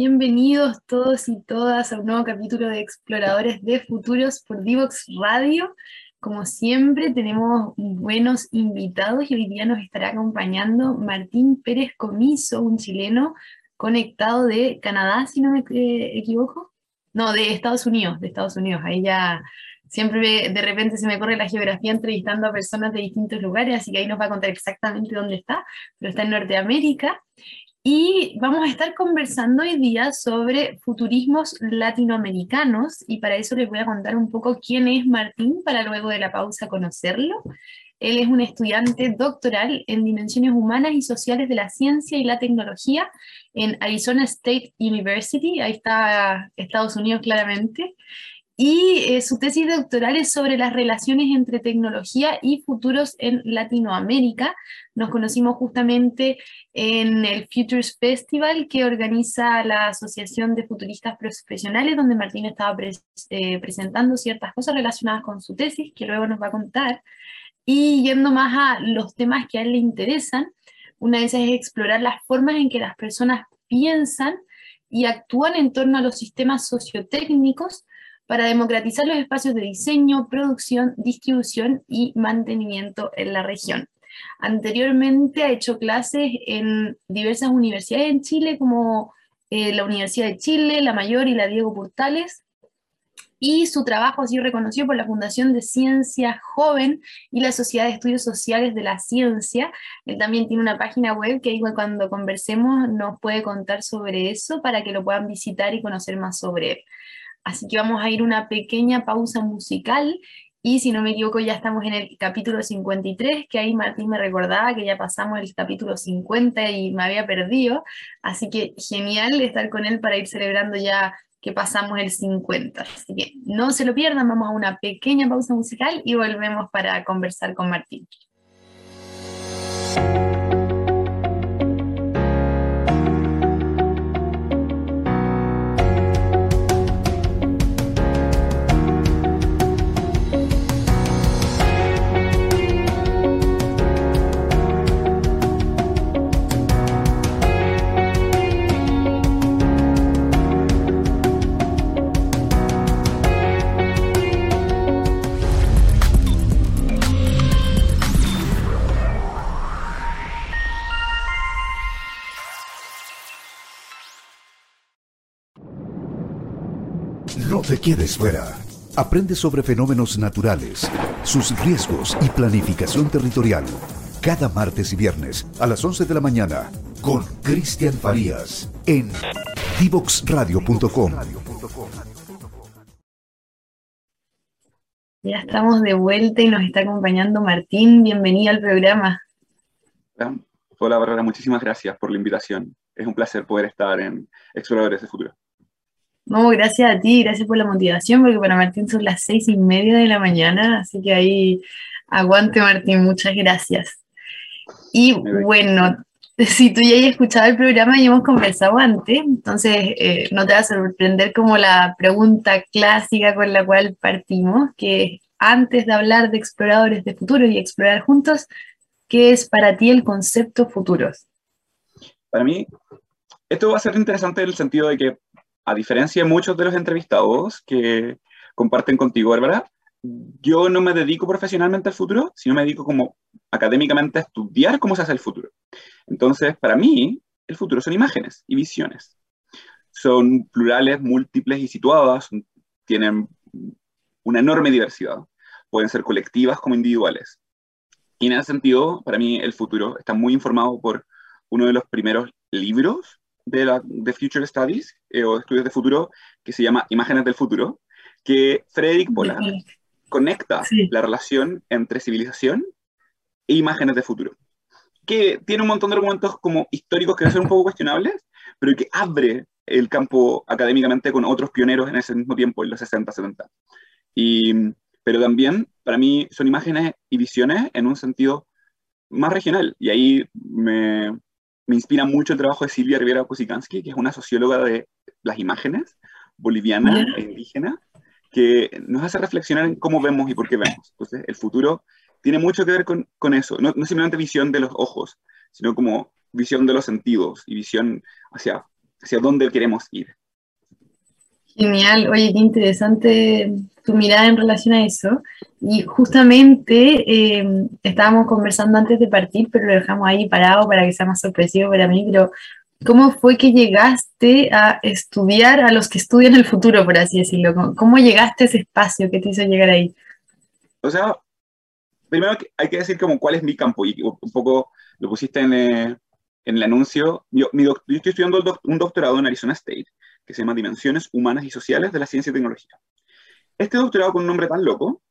bienvenidos todos y todas a un nuevo capítulo de Exploradores de Futuros por Divox Radio. Como siempre, tenemos buenos invitados y hoy día nos estará acompañando Martín Pérez Comiso, un chileno conectado de Canadá, si no me eh, equivoco. No, de Estados Unidos, de Estados Unidos. Ahí ya siempre de repente se me corre la geografía entrevistando a personas de distintos lugares, así que ahí nos va a contar exactamente dónde está, pero está en Norteamérica. Y vamos a estar conversando hoy día sobre futurismos latinoamericanos y para eso les voy a contar un poco quién es Martín para luego de la pausa conocerlo. Él es un estudiante doctoral en dimensiones humanas y sociales de la ciencia y la tecnología en Arizona State University, ahí está Estados Unidos claramente, y eh, su tesis doctoral es sobre las relaciones entre tecnología y futuros en Latinoamérica. Nos conocimos justamente en el Futures Festival que organiza la Asociación de Futuristas Profesionales, donde Martín estaba eh, presentando ciertas cosas relacionadas con su tesis, que luego nos va a contar. Y yendo más a los temas que a él le interesan, una de esas es explorar las formas en que las personas piensan y actúan en torno a los sistemas sociotécnicos para democratizar los espacios de diseño, producción, distribución y mantenimiento en la región. Anteriormente ha hecho clases en diversas universidades en Chile, como eh, la Universidad de Chile, la Mayor y la Diego Portales, y su trabajo ha sido reconocido por la Fundación de Ciencia Joven y la Sociedad de Estudios Sociales de la Ciencia. Él también tiene una página web que cuando conversemos nos puede contar sobre eso para que lo puedan visitar y conocer más sobre él. Así que vamos a ir una pequeña pausa musical y si no me equivoco ya estamos en el capítulo 53, que ahí Martín me recordaba que ya pasamos el capítulo 50 y me había perdido. Así que genial estar con él para ir celebrando ya que pasamos el 50. Así que no se lo pierdan, vamos a una pequeña pausa musical y volvemos para conversar con Martín. Te quedes fuera. Aprende sobre fenómenos naturales, sus riesgos y planificación territorial. Cada martes y viernes a las 11 de la mañana con Cristian Farías en divoxradio.com. Ya estamos de vuelta y nos está acompañando Martín. Bienvenido al programa. Hola Bárbara, muchísimas gracias por la invitación. Es un placer poder estar en Exploradores de Futuro. No, gracias a ti, gracias por la motivación, porque para Martín son las seis y media de la mañana, así que ahí aguante Martín, muchas gracias. Y bueno, si tú ya has escuchado el programa y hemos conversado antes, entonces eh, no te va a sorprender como la pregunta clásica con la cual partimos, que antes de hablar de exploradores de futuro y explorar juntos, ¿qué es para ti el concepto futuros? Para mí, esto va a ser interesante en el sentido de que a diferencia de muchos de los entrevistados que comparten contigo, Bárbara, yo no me dedico profesionalmente al futuro, sino me dedico como académicamente a estudiar cómo se hace el futuro. Entonces, para mí, el futuro son imágenes y visiones. Son plurales, múltiples y situadas, tienen una enorme diversidad. Pueden ser colectivas como individuales. Y en ese sentido, para mí, el futuro está muy informado por uno de los primeros libros de, la, de Future Studies eh, o estudios de futuro que se llama Imágenes del Futuro, que Frederick Pollard conecta la relación entre civilización e imágenes de futuro. Que tiene un montón de argumentos como históricos que son un poco cuestionables, pero que abre el campo académicamente con otros pioneros en ese mismo tiempo, en los 60, 70. Y, pero también, para mí, son imágenes y visiones en un sentido más regional. Y ahí me, me inspira mucho el trabajo de Silvia Rivera Kusikansky, que es una socióloga de las imágenes boliviana e indígena, que nos hace reflexionar en cómo vemos y por qué vemos. Entonces, el futuro tiene mucho que ver con, con eso, no, no, simplemente visión de los ojos, sino como visión de los sentidos y visión hacia hacia dónde queremos ir. Genial, oye, qué interesante tu mirada en relación a eso. Y justamente eh, estábamos conversando antes de partir, pero lo dejamos ahí parado para que sea más sorpresivo para mí, pero ¿cómo fue que llegaste a estudiar a los que estudian el futuro, por así decirlo? ¿Cómo llegaste a ese espacio que te hizo llegar ahí? O sea, primero hay que decir como cuál es mi campo y un poco lo pusiste en, eh, en el anuncio. Yo, yo estoy estudiando un doctorado en Arizona State que se llama Dimensiones Humanas y Sociales de la Ciencia y Tecnología. Este doctorado con un nombre tan loco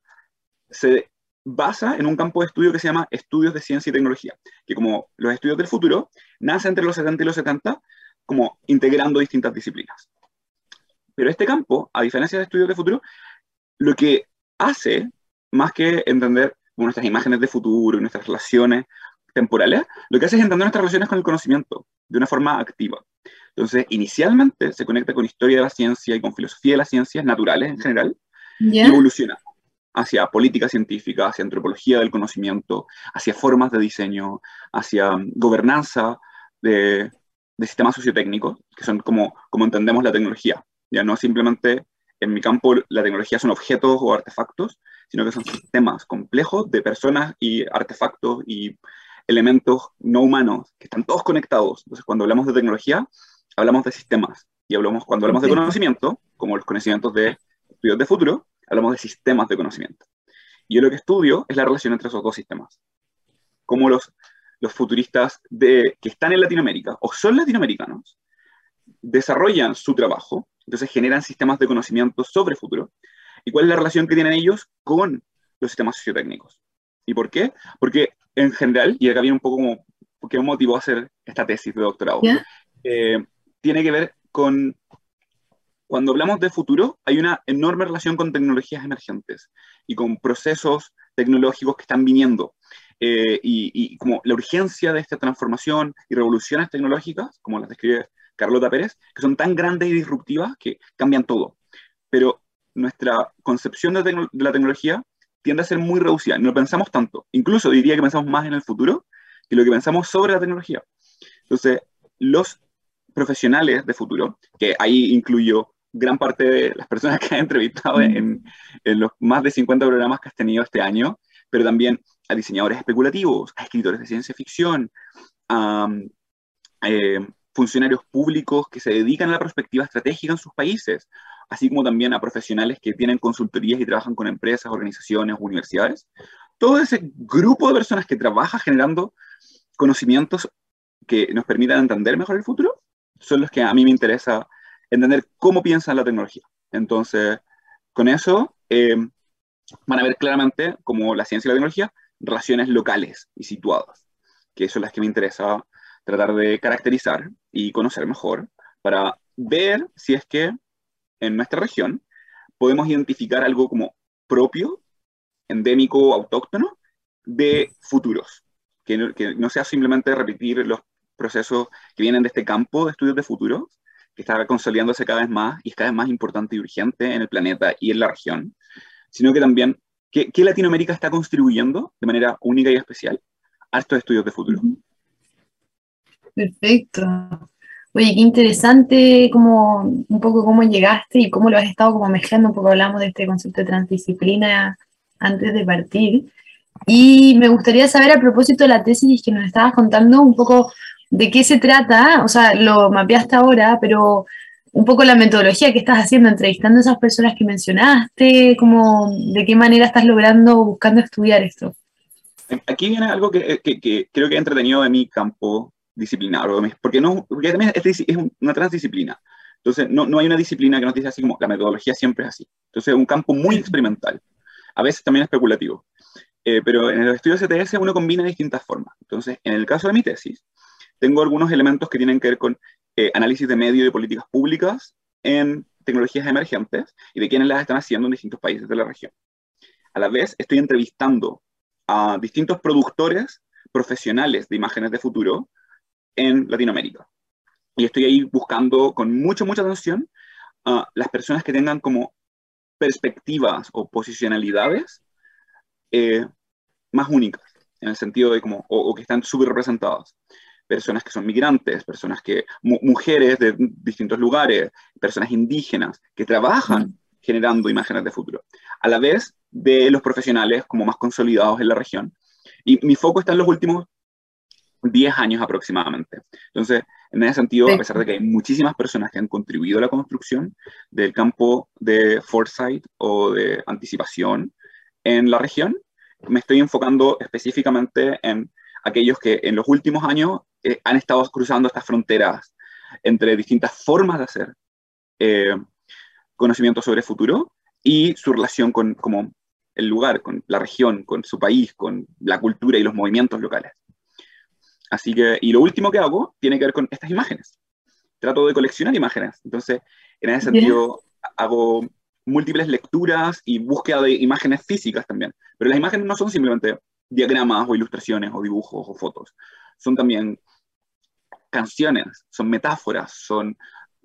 se basa en un campo de estudio que se llama Estudios de Ciencia y Tecnología, que como los estudios del futuro, nace entre los 70 y los 70 como integrando distintas disciplinas. Pero este campo, a diferencia de estudios de futuro, lo que hace, más que entender nuestras imágenes de futuro y nuestras relaciones temporales, lo que hace es entender nuestras relaciones con el conocimiento de una forma activa. Entonces, inicialmente se conecta con historia de la ciencia y con filosofía de las ciencias naturales en general, y evoluciona hacia política científica, hacia antropología del conocimiento, hacia formas de diseño, hacia gobernanza de, sistemas sociotécnicos, que son como, como entendemos la tecnología. Ya no simplemente en mi campo la tecnología son objetos o artefactos, sino que son sistemas complejos de personas y artefactos y elementos no humanos que están todos conectados. Entonces, cuando hablamos de tecnología, hablamos de sistemas. Y hablamos, cuando hablamos de conocimiento, como los conocimientos de estudios de futuro, hablamos de sistemas de conocimiento. Y yo lo que estudio es la relación entre esos dos sistemas. Cómo los, los futuristas de, que están en Latinoamérica o son latinoamericanos desarrollan su trabajo, entonces generan sistemas de conocimiento sobre futuro. ¿Y cuál es la relación que tienen ellos con los sistemas sociotécnicos? ¿Y por qué? Porque en general, y acá viene un poco como, ¿qué motivó a hacer esta tesis de doctorado? Eh, tiene que ver con, cuando hablamos de futuro, hay una enorme relación con tecnologías emergentes y con procesos tecnológicos que están viniendo. Eh, y, como la urgencia de esta transformación y revoluciones tecnológicas, como las describe Carlota Pérez, que son tan grandes y disruptivas que cambian todo. Pero nuestra concepción de, de la tecnología tiende a ser muy reducida, no pensamos tanto. Incluso diría que pensamos más en el futuro que lo que pensamos sobre la tecnología. Entonces, los profesionales de futuro, que ahí incluyo gran parte de las personas que he entrevistado en, en, los más de 50 programas que has tenido este año, pero también a diseñadores especulativos, a escritores de ciencia ficción, a eh, funcionarios públicos que se dedican a la perspectiva estratégica en sus países, así como también a profesionales que tienen consultorías y trabajan con empresas, organizaciones, universidades. Todo ese grupo de personas que trabaja generando conocimientos que nos permitan entender mejor el futuro, son los que a mí me interesa entender cómo piensan la tecnología. Entonces, con eso eh, van a ver claramente, como la ciencia y la tecnología, relaciones locales y situadas, que son las que me interesa tratar de caracterizar y conocer mejor para ver si es que en nuestra región podemos identificar algo como propio, endémico, autóctono de futuros, que no, que no sea simplemente repetir los procesos que vienen de este campo de estudios de futuros, que está consolidándose cada vez más y es cada vez más importante y urgente en el planeta y en la región, sino que también qué, Latinoamérica está contribuyendo de manera única y especial a estos estudios de futuro. Perfecto. Oye, qué interesante como un poco cómo llegaste y cómo lo has estado como mezclando, un poco hablamos de este concepto de transdisciplina antes de partir. Y me gustaría saber a propósito de la tesis que nos estabas contando un poco de qué se trata, o sea, lo mapeaste ahora, pero un poco la metodología que estás haciendo, entrevistando a esas personas que mencionaste, como de qué manera estás logrando, buscando estudiar esto. Aquí viene algo que, que creo que he entretenido de mi campo disciplinar, porque, no, porque también es, una transdisciplina. Entonces, no, no, hay una disciplina que nos dice así como la metodología siempre es así. Entonces, es un campo muy experimental, a veces también especulativo. Eh, pero en el estudio CTS uno combina distintas formas. Entonces, en el caso de mi tesis, tengo algunos elementos que tienen que ver con eh, análisis de medio y políticas públicas en tecnologías emergentes y de quienes las están haciendo en distintos países de la región. A la vez, estoy entrevistando a distintos productores profesionales de imágenes de futuro en Latinoamérica. Y estoy ahí buscando con mucha, mucha atención a las personas que tengan como perspectivas o posicionalidades eh, más únicas, en el sentido de como, o, que están súper representadas. Personas que son migrantes, personas que, mujeres de distintos lugares, personas indígenas que trabajan generando imágenes de futuro, a la vez de los profesionales como más consolidados en la región. Y mi foco está en los últimos 10 años aproximadamente. Entonces, en ese sentido, a pesar de que hay muchísimas personas que han contribuido a la construcción del campo de foresight o de anticipación en la región, me estoy enfocando específicamente en aquellos que en los últimos años eh, han estado cruzando estas fronteras entre distintas formas de hacer eh, conocimiento sobre el futuro y su relación con como el lugar, con la región, con su país, con la cultura y los movimientos locales. Así que, y lo último que hago tiene que ver con estas imágenes. Trato de coleccionar imágenes. Entonces, en ese sentido, hago múltiples lecturas y búsqueda de imágenes físicas también. Pero las imágenes no son simplemente diagramas o ilustraciones o dibujos o fotos. Son también canciones, son metáforas, son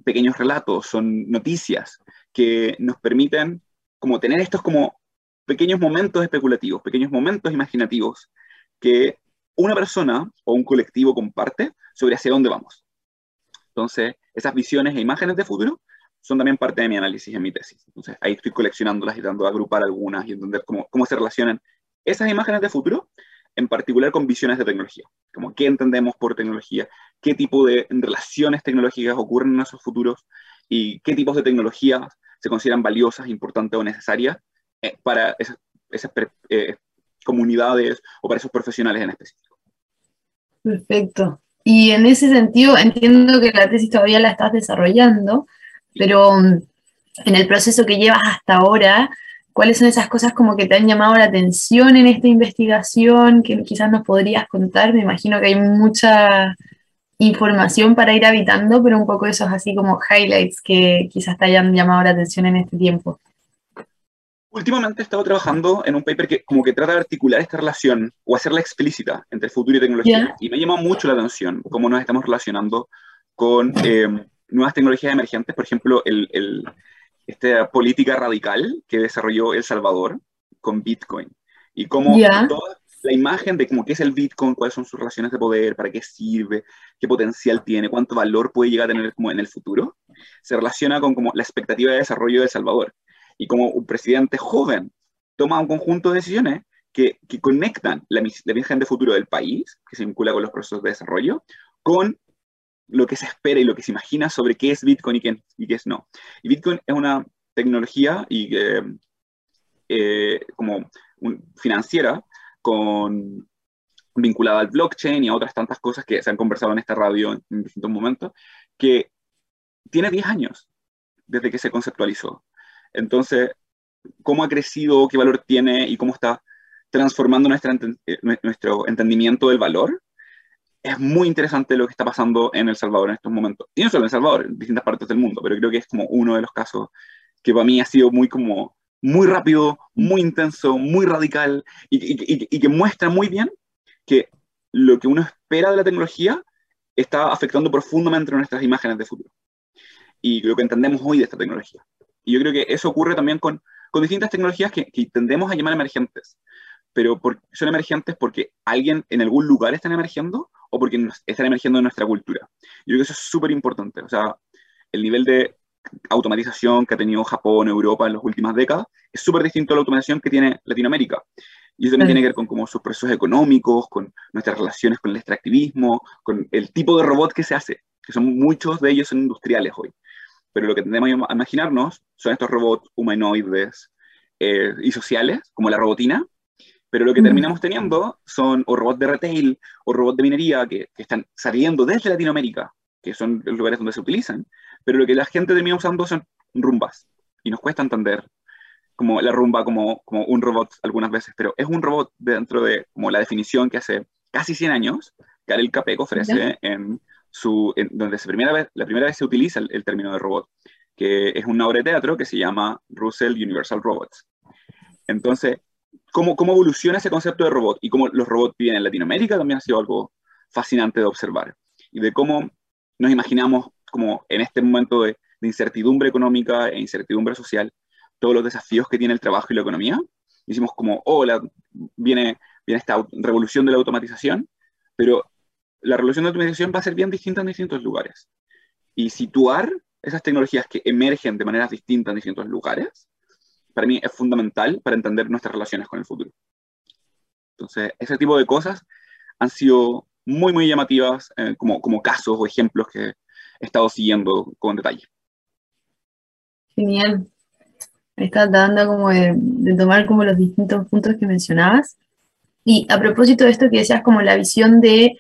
pequeños relatos, son noticias que nos permiten como tener estos como pequeños momentos especulativos, pequeños momentos imaginativos que una persona o un colectivo comparte sobre hacia dónde vamos. Entonces, esas visiones e imágenes de futuro son también parte de mi análisis en mi tesis. Entonces, ahí estoy coleccionándolas y tratando de agrupar algunas y entender cómo, cómo se relacionan esas imágenes de futuro, en particular con visiones de tecnología, como qué entendemos por tecnología, qué tipo de relaciones tecnológicas ocurren en esos futuros y qué tipos de tecnologías se consideran valiosas, importantes o necesarias eh, para esas, eh, comunidades o para esos profesionales en específico. Perfecto. Y en ese sentido, entiendo que la tesis todavía la estás desarrollando, pero mm, en el proceso que llevas hasta ahora, ¿cuáles son esas cosas como que te han llamado la atención en esta investigación que quizás nos podrías contar? Me imagino que hay mucha información para ir habitando, pero un poco esos así como highlights que quizás te hayan llamado la atención en este tiempo. Últimamente he estado trabajando en un paper que como que trata de articular esta relación o hacerla explícita entre futuro y tecnología. Y me ha llamado mucho la atención cómo nos estamos relacionando con eh, nuevas tecnologías emergentes, por ejemplo, el, esta política radical que desarrolló El Salvador con Bitcoin. Y cómo toda la imagen de cómo qué es el Bitcoin, cuáles son sus relaciones de poder, para qué sirve, qué potencial tiene, cuánto valor puede llegar a tener como en el futuro, se relaciona con como la expectativa de desarrollo de El Salvador y como un presidente joven toma un conjunto de decisiones que, que conectan la, la visión de futuro del país, que se vincula con los procesos de desarrollo, con lo que se espera y lo que se imagina sobre qué es Bitcoin y qué, y qué es no. Y Bitcoin es una tecnología y, eh, como financiera con, vinculada al blockchain y a otras tantas cosas que se han conversado en esta radio en, en distintos momentos, que tiene 10 años desde que se conceptualizó. Entonces, cómo ha crecido, qué valor tiene y cómo está transformando eh, nuestro entendimiento del valor, es muy interesante lo que está pasando en El Salvador en estos momentos. Y no solo en El Salvador, en distintas partes del mundo, pero creo que es como uno de los casos que para mí ha sido muy como muy rápido, muy intenso, muy radical y, y que muestra muy bien que lo que uno espera de la tecnología está afectando profundamente nuestras imágenes de futuro y lo que entendemos hoy de esta tecnología. Y yo creo que eso ocurre también con, con distintas tecnologías que, tendemos a llamar emergentes, pero son emergentes porque alguien en algún lugar están emergiendo o porque están emergiendo en nuestra cultura. Yo creo que eso es súper importante. O sea, el nivel de automatización que ha tenido Japón, Europa en las últimas décadas es súper distinto a la automatización que tiene Latinoamérica. Y eso también tiene que ver con como sus procesos económicos, con nuestras relaciones con el extractivismo, con el tipo de robot que se hace, que son muchos de ellos son industriales hoy pero lo que tendemos a imaginarnos son estos robots humanoides eh, y sociales, como la robotina, pero lo que terminamos teniendo son o robots de retail o robots de minería que, están saliendo desde Latinoamérica, que son los lugares donde se utilizan, pero lo que la gente termina usando son rumbas, y nos cuesta entender como la rumba como, como un robot algunas veces, pero es un robot dentro de como la definición que hace casi 100 años Karel Capek ofrece en donde se primera vez, la primera vez se utiliza el, término de robot, que es una obra de teatro que se llama Russell Universal Robots. Entonces, ¿cómo, cómo evoluciona ese concepto de robot y cómo los robots viven en Latinoamérica también ha sido algo fascinante de observar. Y de cómo nos imaginamos como en este momento de, incertidumbre económica e incertidumbre social, todos los desafíos que tiene el trabajo y la economía. Hicimos como, oh, viene, viene esta revolución de la automatización, pero la revolución de automatización va a ser bien distinta en distintos lugares. Y situar esas tecnologías que emergen de maneras distintas en distintos lugares, para mí es fundamental para entender nuestras relaciones con el futuro. Entonces, ese tipo de cosas han sido muy, muy llamativas eh, como, como casos o ejemplos que he estado siguiendo con detalle. Genial. Estás dando como de, tomar como los distintos puntos que mencionabas. Y a propósito de esto que decías, como la visión de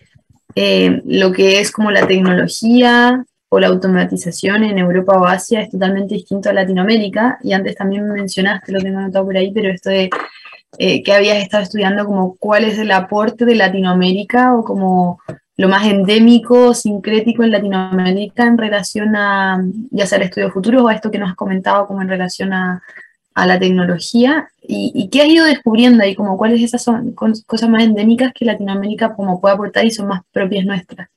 eh, lo que es como la tecnología la automatización en Europa o Asia es totalmente distinto a Latinoamérica. Y antes también mencionaste, lo tengo anotado por ahí, pero esto de eh, que habías estado estudiando, como cuál es el aporte de Latinoamérica o como lo más endémico, sincrético en Latinoamérica en relación a, ya sea el estudio futuro o a esto que nos has comentado como en relación a, a la tecnología y, y, qué has ido descubriendo ahí, como cuáles esas son cosas más endémicas que Latinoamérica como puede aportar y son más propias nuestras.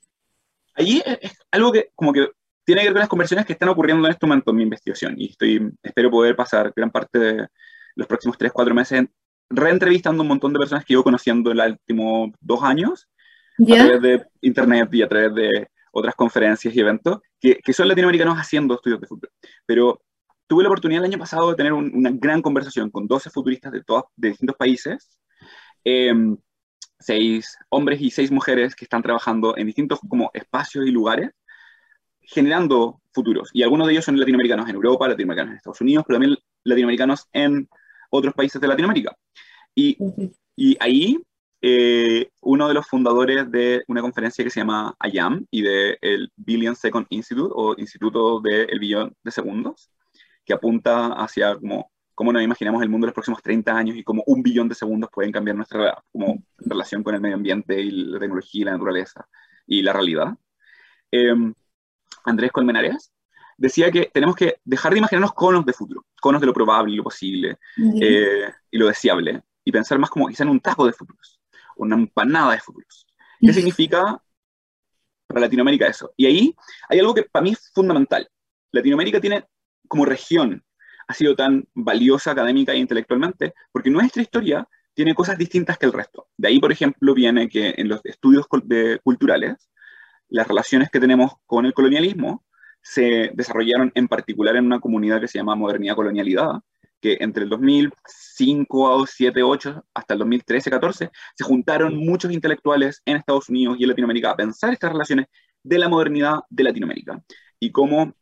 Allí es algo que como que tiene que ver con las conversiones que están ocurriendo en este momento en mi investigación y estoy, espero poder pasar gran parte de los próximos 3, 4 meses reentrevistando un montón de personas que llevo conociendo en los últimos dos años a través de internet y a través de otras conferencias y eventos que, que, son latinoamericanos haciendo estudios de fútbol. Pero tuve la oportunidad el año pasado de tener una gran conversación con 12 futuristas de, todos, de distintos países, eh, seis hombres y seis mujeres que están trabajando en distintos como espacios y lugares, generando futuros. Y algunos de ellos son latinoamericanos en Europa, latinoamericanos en Estados Unidos, pero también latinoamericanos en otros países de Latinoamérica. Y, y ahí eh, uno de los fundadores de una conferencia que se llama IAM y del el Billion Second Institute o Instituto del Billón de Segundos, que apunta hacia como, cómo nos imaginamos el mundo en los próximos 30 años y cómo un billón de segundos pueden cambiar nuestra como, relación con el medio ambiente y la tecnología y la naturaleza y la realidad. Em, Andrés Colmenares decía que tenemos que dejar de imaginarnos conos de futuro, conos de lo probable y lo posible eh, y lo deseable, y pensar más como quizá en un taco de futuros, una empanada de futuros. ¿Qué significa para Latinoamérica eso? Y ahí hay algo que para mí es fundamental. Latinoamérica tiene como región ha sido tan valiosa académica e intelectualmente porque nuestra historia tiene cosas distintas que el resto. De ahí, por ejemplo, viene que en los estudios culturales, las relaciones que tenemos con el colonialismo se desarrollaron en particular en una comunidad que se llama Modernidad Colonialidad, que entre el 2005, 7, 8 hasta el 2013, 14 se juntaron muchos intelectuales en Estados Unidos y en Latinoamérica a pensar estas relaciones de la modernidad de Latinoamérica y cómo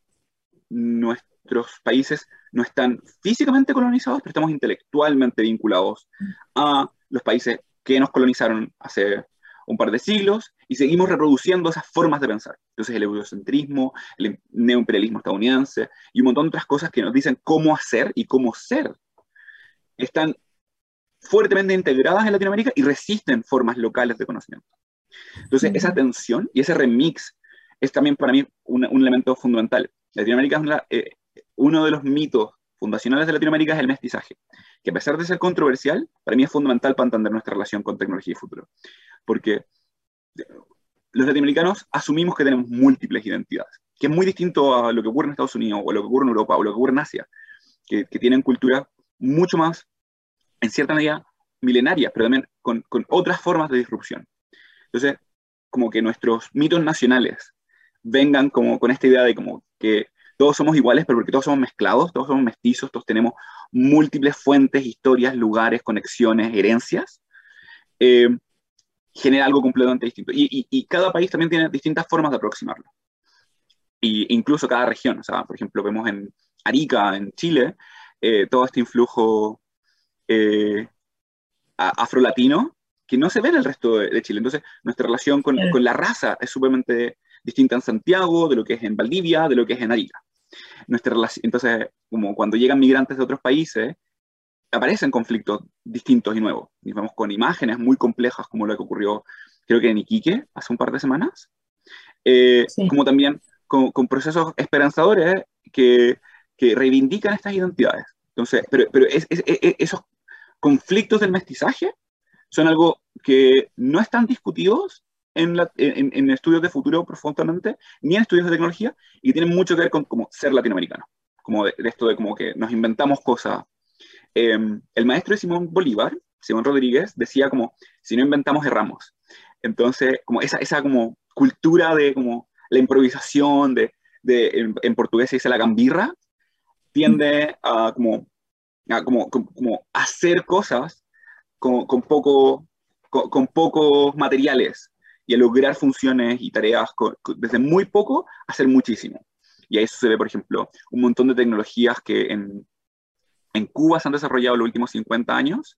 nuestros países no están físicamente colonizados, pero estamos intelectualmente vinculados a los países que nos colonizaron hace un par de siglos y seguimos reproduciendo esas formas de pensar. Entonces el eurocentrismo, el neoimperialismo estadounidense y un montón de otras cosas que nos dicen cómo hacer y cómo ser, están fuertemente integradas en Latinoamérica y resisten formas locales de conocimiento. Entonces esa tensión y ese remix es también para mí un, elemento fundamental. Latinoamérica es eh, uno de los mitos fundacionales de Latinoamérica es el mestizaje, que a pesar de ser controversial, para mí es fundamental para entender nuestra relación con tecnología y futuro porque los latinoamericanos asumimos que tenemos múltiples identidades, que es muy distinto a lo que ocurre en Estados Unidos, o lo que ocurre en Europa, o lo que ocurre en Asia, que, tienen culturas mucho más, en cierta medida, milenarias, pero también con, otras formas de disrupción. Entonces, como que nuestros mitos nacionales vengan como con esta idea de como que todos somos iguales, pero porque todos somos mezclados, todos somos mestizos, todos tenemos múltiples fuentes, historias, lugares, conexiones, herencias, eh, genera algo completamente distinto. Y, cada país también tiene distintas formas de aproximarlo. Y incluso cada región, o sea, por ejemplo, vemos en Arica, en Chile, eh, todo este influjo eh, afrolatino que no se ve en el resto de, Chile. Entonces, nuestra relación con, con, la raza es sumamente distinta en Santiago, de lo que es en Valdivia, de lo que es en Arica. Nuestra relación, entonces, como cuando llegan migrantes de otros países, aparecen conflictos distintos y nuevos. Y vemos con imágenes muy complejas como lo que ocurrió, creo que en Iquique, hace un par de semanas, eh, como también con, procesos esperanzadores que, que, reivindican estas identidades. Entonces, pero, pero es, esos conflictos del mestizaje son algo que no están discutidos en, en, estudios de futuro profundamente, ni en estudios de tecnología, y tienen mucho que ver con como ser latinoamericano, como de, de esto de como que nos inventamos cosas Em, el maestro de Simón Bolívar, Simón Rodríguez, decía como, si no inventamos, erramos. Entonces, como esa, esa como cultura de como la improvisación, de, de en, portugués se dice la gambirra, tiende a como, como, como, hacer cosas con, con poco, con, pocos materiales y a lograr funciones y tareas desde muy poco hacer muchísimo. Y ahí se ve, por ejemplo, un montón de tecnologías que en, en Cuba se han desarrollado los últimos 50 años,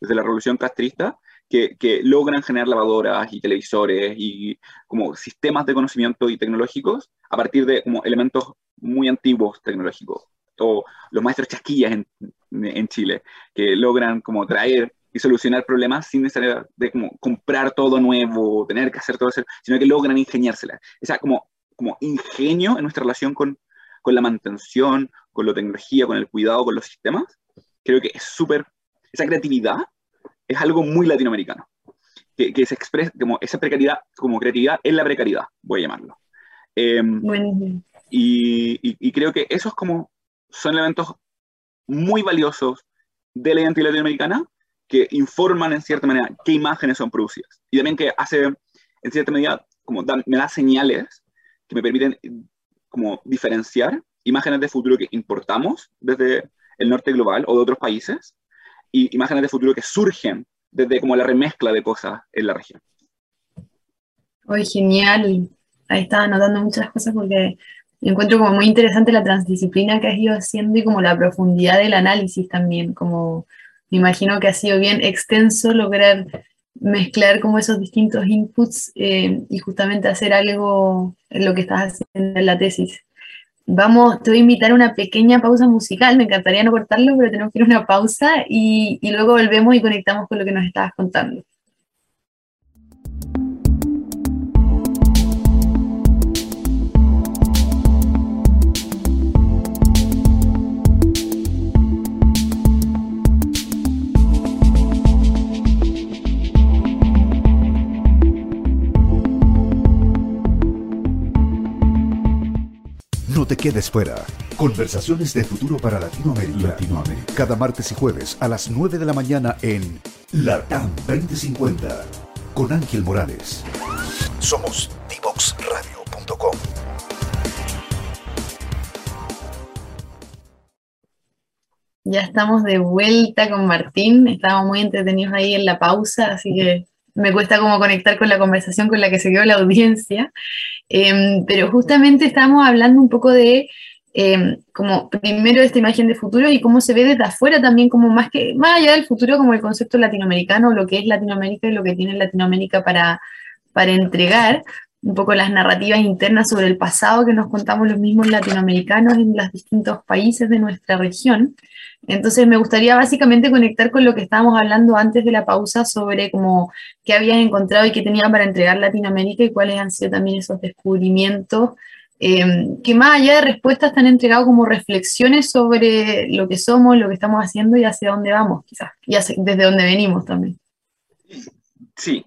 desde la revolución castrista, que, que, logran generar lavadoras y televisores y como sistemas de conocimiento y tecnológicos a partir de como elementos muy antiguos tecnológicos. O los maestros chasquillas en, en Chile, que logran como traer y solucionar problemas sin necesidad de como comprar todo nuevo, tener que hacer todo eso, sino que logran ingeniársela. O sea, como, como ingenio en nuestra relación con, con la mantención, con la tecnología, con el cuidado, con los sistemas, creo que es súper, esa creatividad es algo muy latinoamericano, que, que se expresa como esa precariedad, como creatividad en la precariedad, voy a llamarlo. Em, y, y, creo que esos como son elementos muy valiosos de la identidad latinoamericana que informan en cierta manera qué imágenes son producidas. Y también que hace, en cierta medida, como me da señales que me permiten como diferenciar imágenes de futuro que importamos desde el norte global o de otros países y imágenes de futuro que surgen desde como la remezcla de cosas en la región. Hoy genial. Ahí estaba anotando muchas cosas porque encuentro como muy interesante la transdisciplina que has ido haciendo y como la profundidad del análisis también, como me imagino que ha sido bien extenso lograr mezclar como esos distintos inputs eh, y justamente hacer algo en lo que estás haciendo en la tesis. Vamos, te voy a invitar a una pequeña pausa musical, me encantaría no cortarlo, pero tenemos que ir a una pausa y, y luego volvemos y conectamos con lo que nos estabas contando. Quedes fuera. Conversaciones de futuro para Latinoamérica. Latinoamérica. Cada martes y jueves a las 9 de la mañana en LATAM 2050 con Ángel Morales. Somos divoxradio.com. Ya estamos de vuelta con Martín. Estábamos muy entretenidos ahí en la pausa, así que me cuesta como conectar con la conversación con la que se quedó la audiencia, em, pero justamente estábamos hablando un poco de em, como primero esta imagen de futuro y cómo se ve desde afuera también como más que más allá del futuro como el concepto latinoamericano, lo que es Latinoamérica y lo que tiene Latinoamérica para, para entregar, un poco las narrativas internas sobre el pasado que nos contamos los mismos latinoamericanos en los distintos países de nuestra región. Entonces me gustaría básicamente conectar con lo que estábamos hablando antes de la pausa sobre cómo qué habías encontrado y qué tenían para entregar Latinoamérica y cuáles han sido también esos descubrimientos em, que más allá de respuestas están entregados como reflexiones sobre lo que somos, lo que estamos haciendo y hacia dónde vamos, quizás, y desde dónde venimos también. Sí,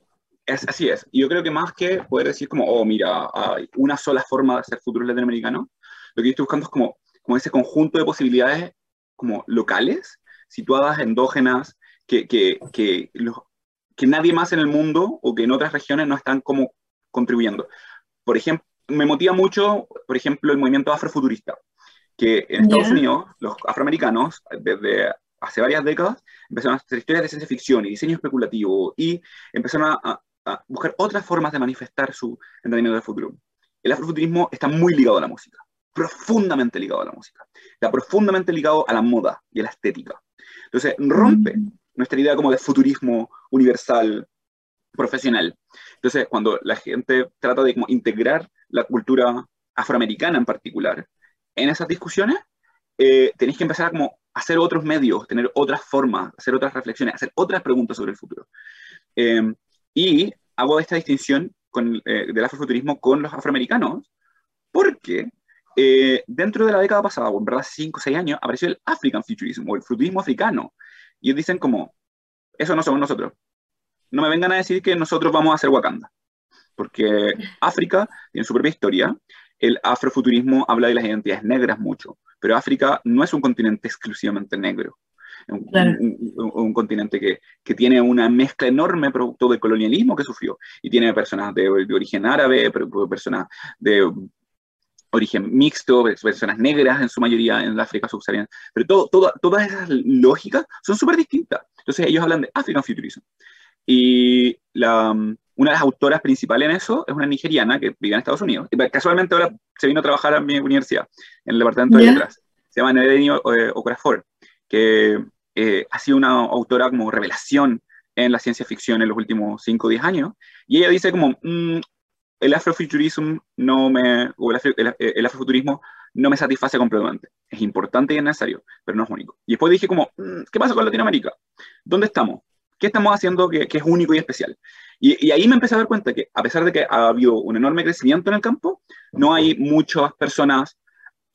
es, así es. Yo creo que más que poder decir como, oh, mira, hay una sola forma de ser futuro latinoamericano, lo que yo estoy buscando es como, como ese conjunto de posibilidades como locales, situadas, endógenas, que, que, que, que nadie más en el mundo o que en otras regiones no están como contribuyendo. Por ejemplo, me motiva mucho, por ejemplo, el movimiento afrofuturista, que en Estados Unidos los afroamericanos, desde hace varias décadas, empezaron a hacer historias de ciencia ficción y diseño especulativo y empezaron a, a buscar otras formas de manifestar su entendimiento del futuro. El afrofuturismo está muy ligado a la música profundamente ligado a la música, está profundamente ligado a la moda y a la estética. Entonces, rompe mm. nuestra idea como de futurismo universal, profesional. Entonces, cuando la gente trata de como, integrar la cultura afroamericana en particular en esas discusiones, eh, tenéis que empezar a como hacer otros medios, tener otras formas, hacer otras reflexiones, hacer otras preguntas sobre el futuro. Eh, y hago esta distinción eh, del afrofuturismo con los afroamericanos, porque eh, dentro de la década pasada, o en verdad 5 o 6 años, apareció el African Futurism o el futurismo africano. Y ellos dicen como, eso no somos nosotros. No me vengan a decir que nosotros vamos a hacer Wakanda. Porque África tiene su propia historia. El afrofuturismo habla de las identidades negras mucho. Pero África no es un continente exclusivamente negro. Un, continente que, que, tiene una mezcla enorme producto del colonialismo que sufrió y tiene personas de, de origen árabe, personas de origen mixto, personas negras en su mayoría en la África subsahariana, pero todo, todas esas lógicas son súper distintas. Entonces ellos hablan de African Futurism. Y la, una de las autoras principales en eso es una nigeriana que vive en Estados Unidos. Y casualmente ahora se vino a trabajar a mi universidad, en el departamento de letras. Se llama Nedeni eh, Okorafor, que eh, ha sido una autora como revelación en la ciencia ficción en los últimos 5 o 10 años. Y ella dice como, mm, el afrofuturismo no me, o el, afrofuturismo no me satisface completamente. Es importante y es necesario, pero no es único. Y después dije como, mm, ¿qué pasa con Latinoamérica? ¿Dónde estamos? ¿Qué estamos haciendo que, es único y especial? Y, y, ahí me empecé a dar cuenta que a pesar de que ha habido un enorme crecimiento en el campo, no hay muchas personas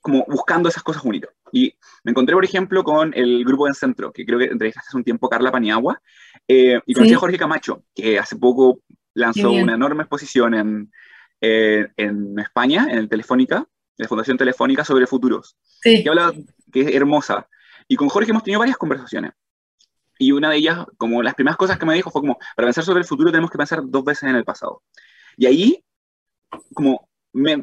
como buscando esas cosas únicas. Y me encontré, por ejemplo, con el grupo en centro, que creo que entrevistaste hace un tiempo Carla Paniagua, eh, y conocí a Jorge Camacho, que hace poco lanzó una enorme exposición en, en España, en el Telefónica, en la Fundación Telefónica sobre futuros, que habla, que es hermosa. Y con Jorge hemos tenido varias conversaciones. Y una de ellas, como las primeras cosas que me dijo fue como, para pensar sobre el futuro tenemos que pensar dos veces en el pasado. Y ahí, como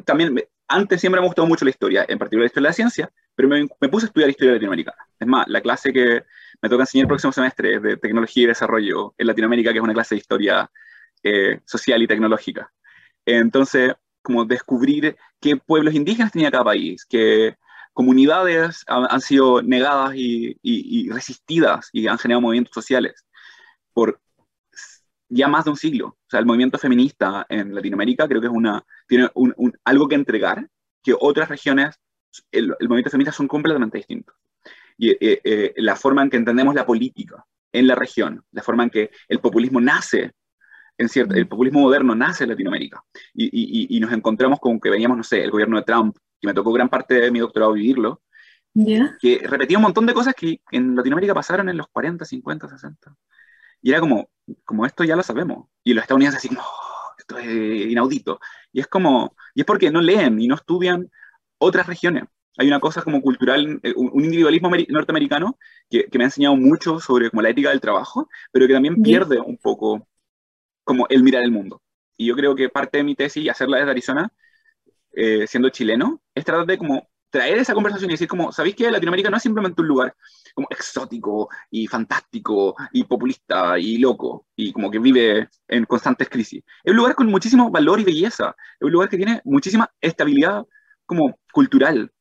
también, antes siempre me ha gustado mucho la historia, en particular la historia de la ciencia, pero me, me puse a estudiar historia latinoamericana. Es más, la clase que me toca enseñar el próximo semestre es de tecnología y desarrollo en Latinoamérica, que es una clase de historia eh, social y tecnológica. Entonces, como descubrir qué pueblos indígenas tenía cada país, qué comunidades han, sido negadas y, resistidas y han generado movimientos sociales por ya más de un siglo. O sea, el movimiento feminista en Latinoamérica creo que es una, tiene algo que entregar que otras regiones, el, movimiento feminista son completamente distintos. Y eh, eh, la forma en que entendemos la política en la región, la forma en que el populismo nace en cierto, el populismo moderno nace en Latinoamérica y, y, nos encontramos con que veníamos, no sé, el gobierno de Trump, que me tocó gran parte de mi doctorado vivirlo, que repetía un montón de cosas que en Latinoamérica pasaron en los 40, 50, 60. Y era como, como esto ya lo sabemos. Y los estadounidenses así, no, esto es inaudito. Y es como, y es porque no leen y no estudian otras regiones. Hay una cosa como cultural, eh, un individualismo norteamericano que, que, me ha enseñado mucho sobre como la ética del trabajo, pero que también pierde un poco como el mirar el mundo. Y yo creo que parte de mi tesis, y hacerla desde Arizona, eh, siendo chileno, es tratar de como traer esa conversación y decir como, ¿sabéis que Latinoamérica no es simplemente un lugar como exótico y fantástico y populista y loco y como que vive en constantes crisis? Es un lugar con muchísimo valor y belleza, es un lugar que tiene muchísima estabilidad como cultural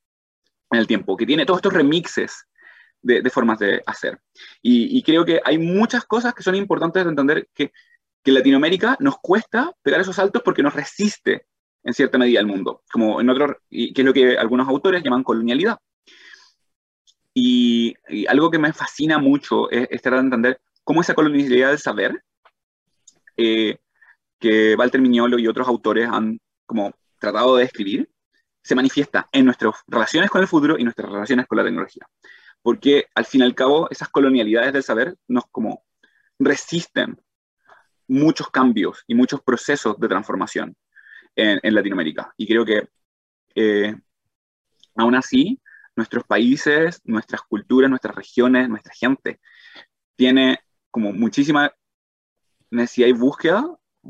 en el tiempo, que tiene todos estos remixes de, formas de hacer. Y, y, creo que hay muchas cosas que son importantes de entender que que Latinoamérica nos cuesta pegar esos saltos porque nos resiste en cierta medida el mundo, como en otro, y que es lo que algunos autores llaman colonialidad. Y, algo que me fascina mucho es, tratar de entender cómo esa colonialidad del saber, eh, que Walter Mignolo y otros autores han como tratado de describir, se manifiesta en nuestras relaciones con el futuro y nuestras relaciones con la tecnología. Porque al fin y al cabo, esas colonialidades del saber nos como resisten muchos cambios y muchos procesos de transformación en, Latinoamérica. Y creo que eh, aún así, nuestros países, nuestras culturas, nuestras regiones, nuestra gente, tiene como muchísima necesidad y búsqueda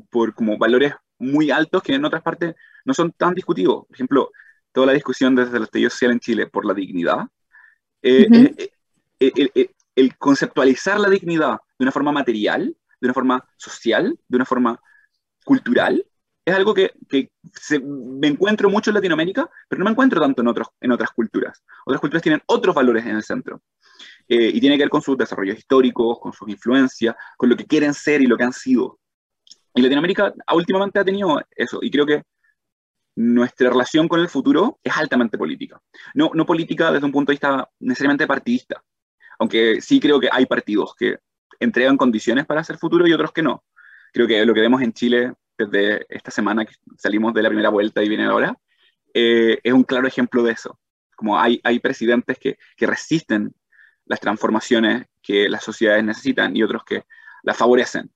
por como valores muy altos que en otras partes no son tan discutidos. Por ejemplo, toda la discusión desde el estallido social en Chile por la dignidad, eh, eh, el, conceptualizar la dignidad de una forma material de una forma social, de una forma cultural, es algo que, me encuentro mucho en Latinoamérica, pero no me encuentro tanto en, otras culturas. Otras culturas tienen otros valores en el centro. Eh, y tiene que ver con sus desarrollos históricos, con sus influencias, con lo que quieren ser y lo que han sido. Y Latinoamérica últimamente ha tenido eso, y creo que nuestra relación con el futuro es altamente política. No, no política desde un punto de vista necesariamente partidista, aunque sí creo que hay partidos que entregan condiciones para hacer futuro y otros que no. Creo que lo que vemos en Chile desde esta semana que salimos de la primera vuelta y viene ahora, eh, es un claro ejemplo de eso. Como hay, hay presidentes que, que resisten las transformaciones que las sociedades necesitan y otros que las favorecen.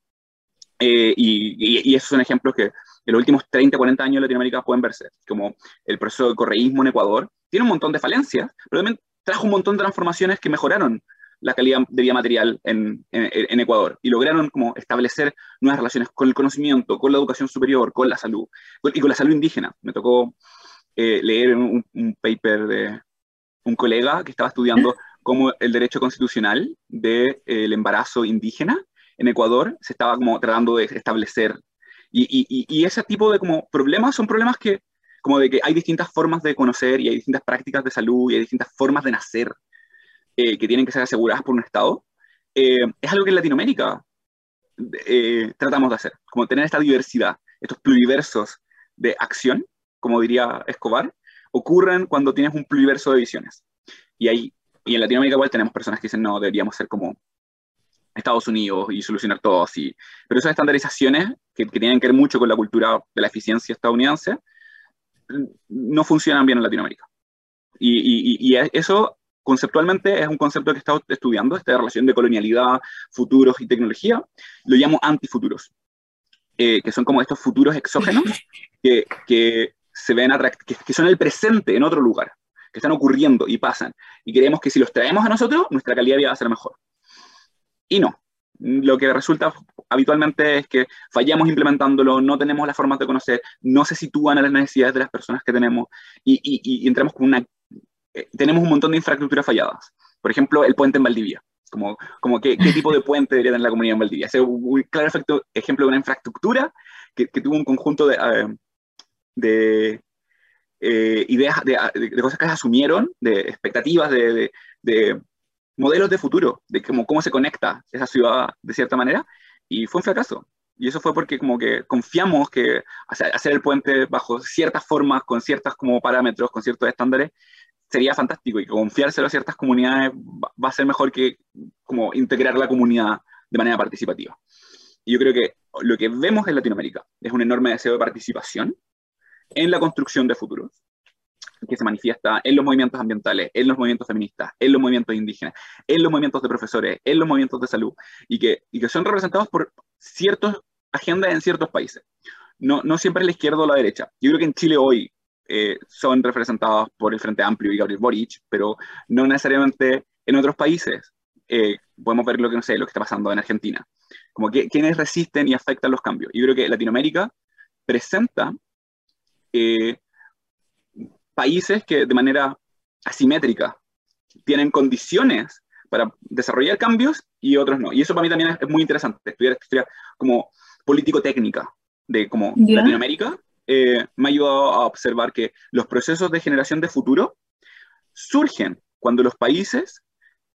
Eh, y, y, esos son ejemplos que en los últimos 30, 40 años en Latinoamérica pueden verse, como el proceso de correísmo en Ecuador. Tiene un montón de falencias, pero también trajo un montón de transformaciones que mejoraron la calidad de vida material en, Ecuador y lograron como establecer nuevas relaciones con el conocimiento, con la educación superior, con la salud y con la salud indígena. Me tocó eh, leer un, paper de un colega que estaba estudiando cómo el derecho constitucional del de, eh, embarazo indígena en Ecuador se estaba como tratando de establecer. Y, y, y, ese tipo de como problemas son problemas que, como de que hay distintas formas de conocer y hay distintas prácticas de salud y hay distintas formas de nacer eh, que tienen que ser aseguradas por un Estado, eh, es algo que en Latinoamérica eh, tratamos de hacer, como tener esta diversidad, estos pluriversos de acción, como diría Escobar, ocurren cuando tienes un pluriverso de visiones. Y, ahí, y en Latinoamérica igual tenemos personas que dicen, no, deberíamos ser como Estados Unidos y solucionar todo así. Pero esas estandarizaciones, que, tienen que ver mucho con la cultura de la eficiencia estadounidense, no funcionan bien en Latinoamérica. Y, eso conceptualmente es un concepto que he estado estudiando, esta relación de colonialidad, futuros y tecnología, lo llamo antifuturos, eh, que son como estos futuros exógenos que, que se ven que, que son el presente en otro lugar, que están ocurriendo y pasan, y creemos que si los traemos a nosotros, nuestra calidad de vida va a ser mejor. Y no. Lo que resulta habitualmente es que fallamos implementándolo, no tenemos las formas de conocer, no se sitúan a las necesidades de las personas que tenemos y, y, entramos con una... Eh, tenemos un montón de infraestructuras falladas. Por ejemplo, el puente en Valdivia. Como, como qué, qué tipo de puente debería tener la comunidad en Valdivia. Ese es un claro efecto, ejemplo de una infraestructura que, que tuvo un conjunto de, eh, de eh, ideas, de, de, cosas que asumieron, de expectativas, de, modelos de futuro, de cómo, cómo se conecta esa ciudad de cierta manera, y fue un fracaso. Y eso fue porque como que confiamos que hacer el puente bajo ciertas formas, con ciertos como parámetros, con ciertos estándares, sería fantástico y confiárselo a ciertas comunidades va a ser mejor que como integrar la comunidad de manera participativa. Y yo creo que lo que vemos en Latinoamérica es un enorme deseo de participación en la construcción de futuros que se manifiesta en los movimientos ambientales, en los movimientos feministas, en los movimientos indígenas, en los movimientos de profesores, en los movimientos de salud, y que, y que son representados por ciertas agendas en ciertos países. No, no siempre es la izquierda o la derecha. Yo creo que en Chile hoy eh, son representados por el Frente Amplio y Gabriel Boric, pero no necesariamente en otros países. Eh, podemos ver lo que, no sé, lo que está pasando en Argentina. Como que quienes resisten y afectan los cambios. Yo creo que Latinoamérica presenta eh, países que de manera asimétrica tienen condiciones para desarrollar cambios y otros no. Y eso para mí también es, muy interesante, estudiar esta como político-técnica de como Latinoamérica. Eh, me ha ayudado a observar que los procesos de generación de futuro surgen cuando los países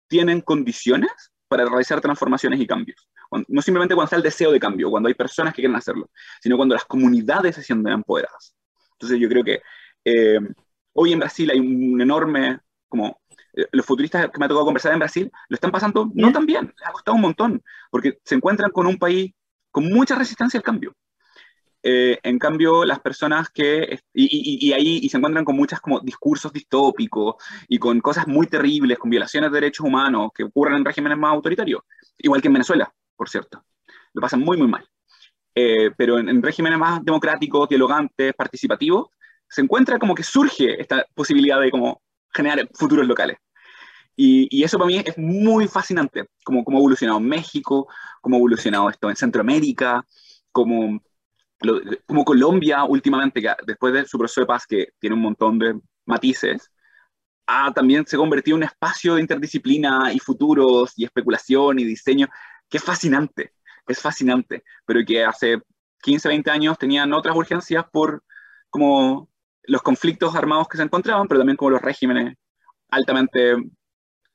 tienen condiciones para realizar transformaciones y cambios. no simplemente cuando está el deseo de cambio, cuando hay personas que quieren hacerlo, sino cuando las comunidades se sienten empoderadas. Entonces yo creo que eh, Hoy en Brasil hay un enorme, como eh, los futuristas que me ha tocado conversar en Brasil, lo están pasando no tan bien, les ha costado un montón, porque se encuentran con un país con mucha resistencia al cambio. Eh, en cambio, las personas que, y, y, ahí y se encuentran con muchos como discursos distópicos y con cosas muy terribles, con violaciones de derechos humanos que ocurren en regímenes más autoritarios, igual que en Venezuela, por cierto. Lo pasan muy, muy mal. Eh, pero en, en, regímenes más democráticos, dialogantes, participativos, se encuentra como que surge esta posibilidad de como generar futuros locales. Y, eso para mí es muy fascinante, como, como ha evolucionado México, cómo ha evolucionado esto en Centroamérica, como, como Colombia últimamente, que después de su proceso de paz, que tiene un montón de matices, ha también se ha convertido en un espacio de interdisciplina y futuros y especulación y diseño, que es fascinante, es fascinante, pero que hace 15, 20 años tenían otras urgencias por como los conflictos armados que se encontraban, pero también como los regímenes altamente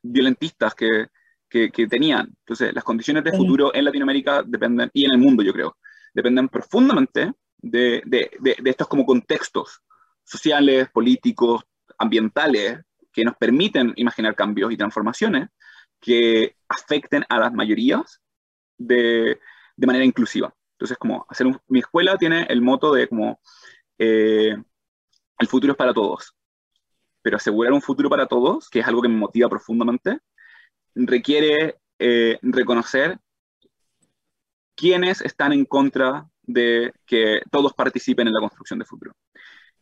violentistas que, que, tenían. Entonces, las condiciones de futuro en Latinoamérica dependen, y en el mundo yo creo, dependen profundamente de, de, de, estos como contextos sociales, políticos, ambientales, que nos permiten imaginar cambios y transformaciones que afecten a las mayorías de, de manera inclusiva. Entonces, como hacer mi escuela tiene el moto de como eh, el futuro es para todos. Pero asegurar un futuro para todos, que es algo que me motiva profundamente, requiere eh, reconocer quiénes están en contra de que todos participen en la construcción de futuro.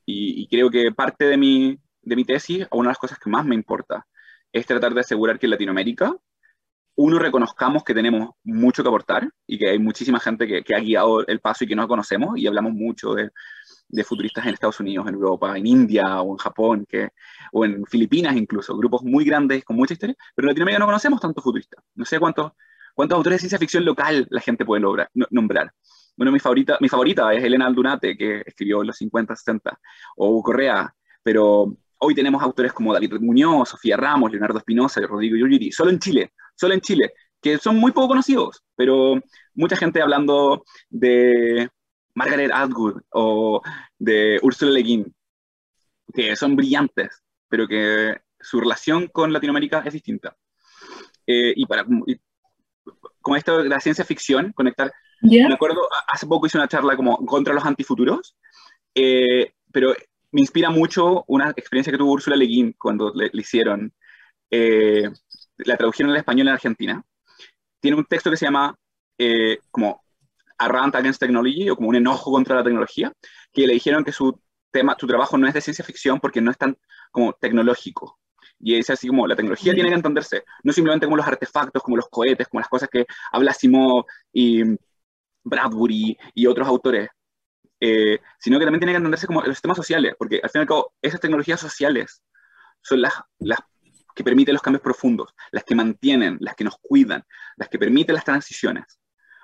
Y, creo que parte de mi, de mi tesis, una de las cosas que más me importa, es tratar de asegurar que en Latinoamérica uno, reconozcamos que tenemos mucho que aportar y que hay muchísima gente que, que ha guiado el paso y que no conocemos y hablamos mucho de, de, futuristas en Estados Unidos, en Europa, en India o en Japón, que, o en Filipinas incluso, grupos muy grandes con mucha historia, pero en Latinoamérica no conocemos tantos futuristas. No sé cuántos, cuántos autores de ciencia ficción local la gente puede nombrar. Bueno, mi favorita, es Elena Aldunate, que escribió en los 50, 60, o Correa, pero hoy tenemos autores como David Muñoz, Sofía Ramos, Leonardo Espinosa y Rodrigo Yuyiri, solo en Chile, solo en Chile, que son muy poco conocidos, pero mucha gente hablando de Margaret Atwood o de Ursula Le Guin, que son brillantes, pero que su relación con Latinoamérica es distinta. Eh, y para como esto de la ciencia ficción, conectar me acuerdo, hace poco hice una charla como contra los antifuturos, eh, pero me inspira mucho una experiencia que tuvo Úrsula Le Guin cuando le, hicieron, eh, la tradujeron al español en Argentina. Tiene un texto que se llama eh, como A Rant Against Technology o como un enojo contra la tecnología, que le dijeron que su tema, su trabajo no es de ciencia ficción porque no es tan como tecnológico. Y es así como la tecnología tiene que entenderse, no simplemente como los artefactos, como los cohetes, como las cosas que habla Simov y Bradbury y otros autores, eh, sino que también tiene que entenderse como los sistemas sociales, porque al fin y al cabo esas tecnologías sociales son las, las que permiten los cambios profundos, las que mantienen, las que nos cuidan, las que permiten las transiciones.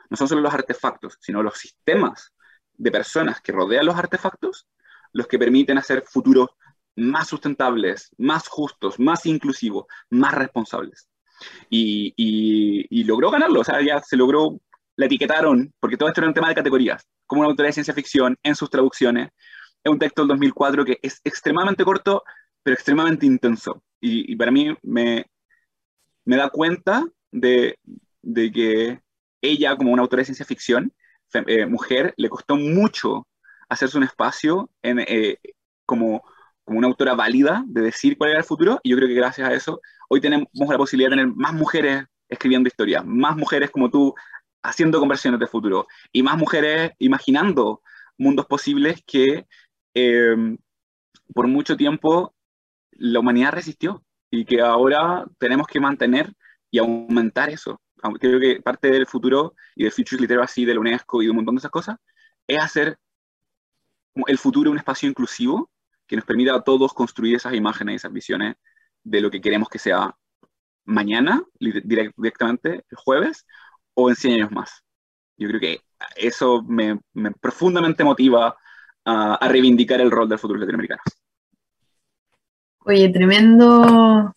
No son solo los artefactos, sino los sistemas de personas que rodean los artefactos los que permiten hacer futuros más sustentables, más justos, más inclusivos, más responsables. Y, logró ganarlo, o sea, ya se logró la etiquetaron, porque todo esto era un tema de categorías, como una autora de ciencia ficción en sus traducciones. Es un texto del 2004 que es extremadamente corto, pero extremadamente intenso. Y, para mí me, me da cuenta de, de, que ella, como una autora de ciencia ficción, eh, mujer, le costó mucho hacerse un espacio en, eh, como, como una autora válida de decir cuál era el futuro. Y yo creo que gracias a eso, hoy tenemos la posibilidad de tener más mujeres escribiendo historias, más mujeres como tú haciendo conversiones de futuro y más mujeres imaginando mundos posibles que eh, por mucho tiempo la humanidad resistió y que ahora tenemos que mantener y aumentar eso. Creo que parte del futuro y del Futures Literacy de la UNESCO y de un montón de esas cosas es hacer el futuro un espacio inclusivo que nos permita a todos construir esas imágenes y esas visiones de lo que queremos que sea mañana, directamente el jueves, o en 100 años más. Yo creo que eso me, profundamente motiva a, reivindicar el rol del futuro latinoamericano. Oye, tremendo,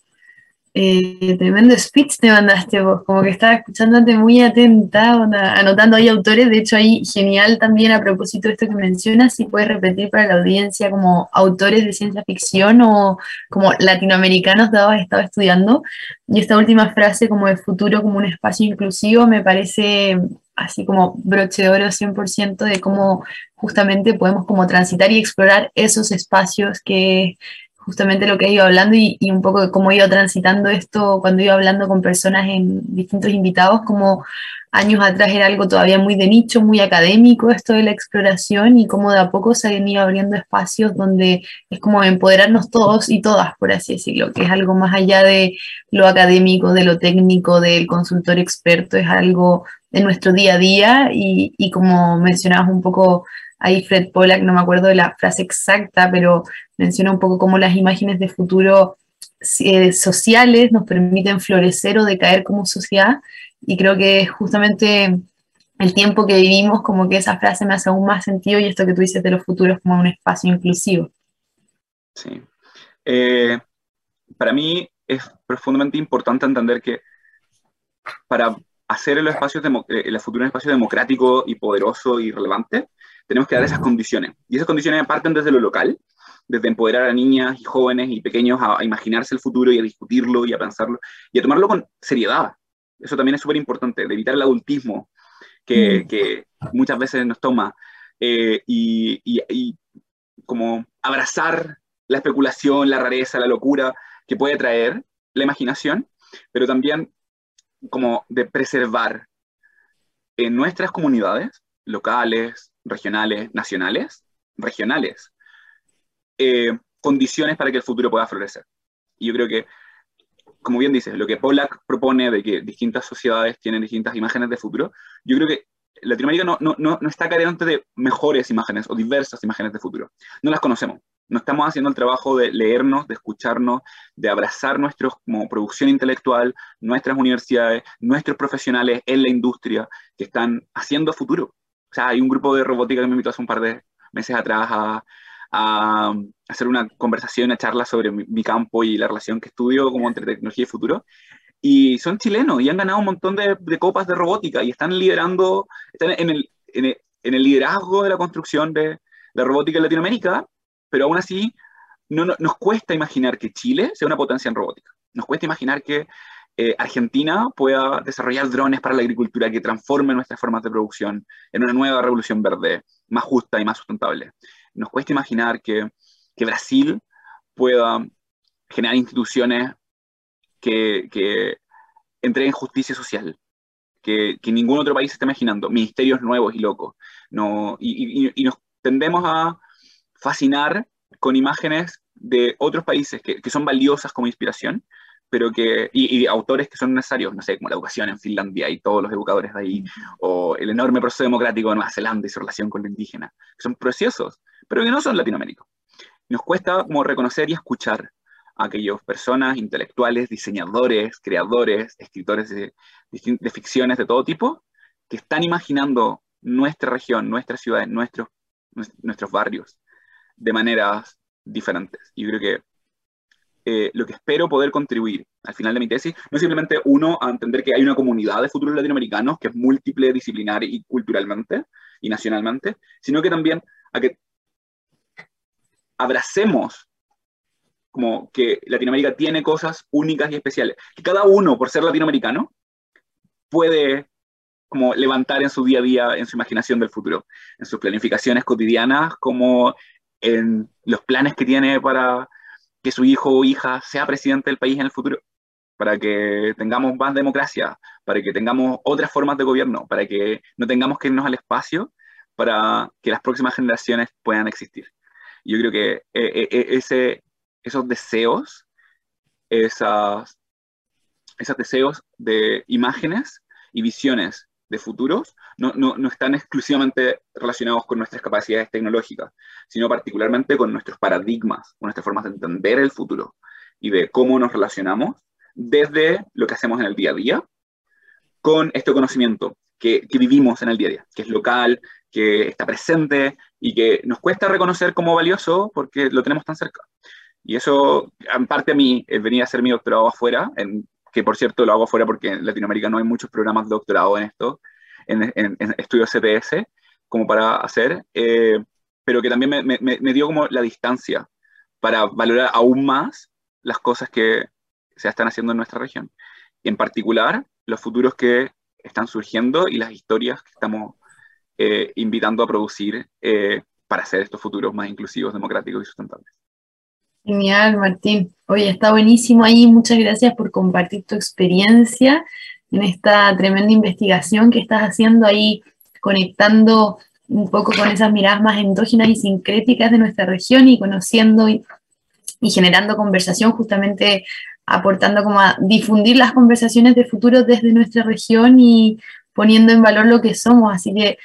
eh, tremendo speech te mandaste vos, como que estaba escuchándote muy atenta, anotando ahí autores, de hecho ahí genial también a propósito de esto que mencionas, si puedes repetir para la audiencia como autores de ciencia ficción o como latinoamericanos que has estado estudiando, y esta última frase como de futuro como un espacio inclusivo me parece así como broche de oro 100% de cómo justamente podemos como transitar y explorar esos espacios que justamente lo que he ido hablando y, un poco de cómo he ido transitando esto cuando iba hablando con personas en distintos invitados, como años atrás era algo todavía muy de nicho, muy académico esto de la exploración y cómo de a poco se han ido abriendo espacios donde es como empoderarnos todos y todas, por así decirlo, que es algo más allá de lo académico, de lo técnico, del consultor experto, es algo de nuestro día a día y, y como mencionabas un poco ahí Fred Pollack, no me acuerdo de la frase exacta, pero menciona un poco cómo las imágenes de futuro eh, sociales nos permiten florecer o decaer como sociedad. Y creo que justamente el tiempo que vivimos, como que esa frase me hace aún más sentido y esto que tú dices de los futuros como un espacio inclusivo. Sí. Eh, para mí es profundamente importante entender que para hacer el, espacio eh, el futuro un espacio democrático y poderoso y relevante, tenemos que dar esas condiciones. Y esas condiciones parten desde lo local, desde empoderar a niñas y jóvenes y pequeños a, imaginarse el futuro y a discutirlo y a pensarlo y a tomarlo con seriedad. Eso también es súper importante, de evitar el adultismo que, mm. que muchas veces nos toma eh, y, y, como abrazar la especulación, la rareza, la locura que puede traer la imaginación, pero también como de preservar en nuestras comunidades locales, regionales, nacionales, regionales, eh, condiciones para que el futuro pueda florecer. Y yo creo que como bien dices, lo que Pollack propone de que distintas sociedades tienen distintas imágenes de futuro, yo creo que Latinoamérica no, no, no, no está carente de mejores imágenes o diversas imágenes de futuro. No las conocemos. No estamos haciendo el trabajo de leernos, de escucharnos, de abrazar nuestros, como producción intelectual, nuestras universidades, nuestros profesionales en la industria que están haciendo futuro. O sea, hay un grupo de robótica que me invitó hace un par de meses atrás a, hacer una conversación, una charla sobre mi, campo y la relación que estudio como entre tecnología y futuro. Y son chilenos y han ganado un montón de, copas de robótica y están liderando, están en el liderazgo de la construcción de la robótica en Latinoamérica, pero aún así no, nos cuesta imaginar que Chile sea una potencia en robótica. Nos cuesta imaginar que eh, Argentina pueda desarrollar drones para la agricultura que transformen nuestras formas de producción en una nueva revolución verde, más justa y más sustentable nos cuesta imaginar que, Brasil pueda generar instituciones que, que entreguen justicia social, que, ningún otro país está imaginando, ministerios nuevos y locos. No, y, nos tendemos a fascinar con imágenes de otros países que, son valiosas como inspiración, pero que, y, autores que son necesarios, no sé, como la educación en Finlandia y todos los educadores de ahí, o el enorme proceso democrático de Nueva Zelanda y su relación con la indígena, que son preciosos, pero que no son Latinoamérica. Nos cuesta como reconocer y escuchar a aquellas personas, intelectuales, diseñadores, creadores, escritores de, de ficciones de todo tipo, que están imaginando nuestra región, nuestra ciudad, nuestros, nuestros barrios de maneras diferentes. Y creo que eh, lo que espero poder contribuir al final de mi tesis no es simplemente uno a entender que hay una comunidad de futuros latinoamericanos que es múltiple disciplinar y culturalmente y nacionalmente, sino que también a que abracemos como que Latinoamérica tiene cosas únicas y especiales, que cada uno, por ser latinoamericano, puede como levantar en su día a día, en su imaginación del futuro, en sus planificaciones cotidianas, como en los planes que tiene para que su hijo o hija sea presidente del país en el futuro, para que tengamos más democracia, para que tengamos otras formas de gobierno, para que no tengamos que irnos al espacio, para que las próximas generaciones puedan existir. Yo creo que eh, eh, eh, ese, esos deseos, esas, esos deseos de imágenes y visiones de futuros no, no, no, están exclusivamente relacionados con nuestras capacidades tecnológicas, sino particularmente con nuestros paradigmas, con nuestras formas de entender el futuro y de cómo nos relacionamos desde lo que hacemos en el día a día con este conocimiento que, que vivimos en el día a día, que es local, que está presente y que nos cuesta reconocer como valioso porque lo tenemos tan cerca. Y eso, en parte a mí, eh, venía a hacer mi doctorado afuera, que por cierto lo hago afuera porque en Latinoamérica no hay muchos programas de doctorado en esto, en, estudios CTS, como para hacer, eh, pero que también me, dio como la distancia para valorar aún más las cosas que se están haciendo en nuestra región. En particular, los futuros que están surgiendo y las historias que estamos eh, invitando a producir eh, para hacer estos futuros más inclusivos, democráticos y sustentables. Genial, Martín. Oye, está buenísimo ahí. Muchas gracias por compartir tu experiencia en esta tremenda investigación que estás haciendo ahí, conectando un poco con esas miradas más endógenas y sincréticas de nuestra región y conociendo y, y generando conversación, justamente aportando como a difundir las conversaciones de futuro desde nuestra región y poniendo en valor lo que somos. Así que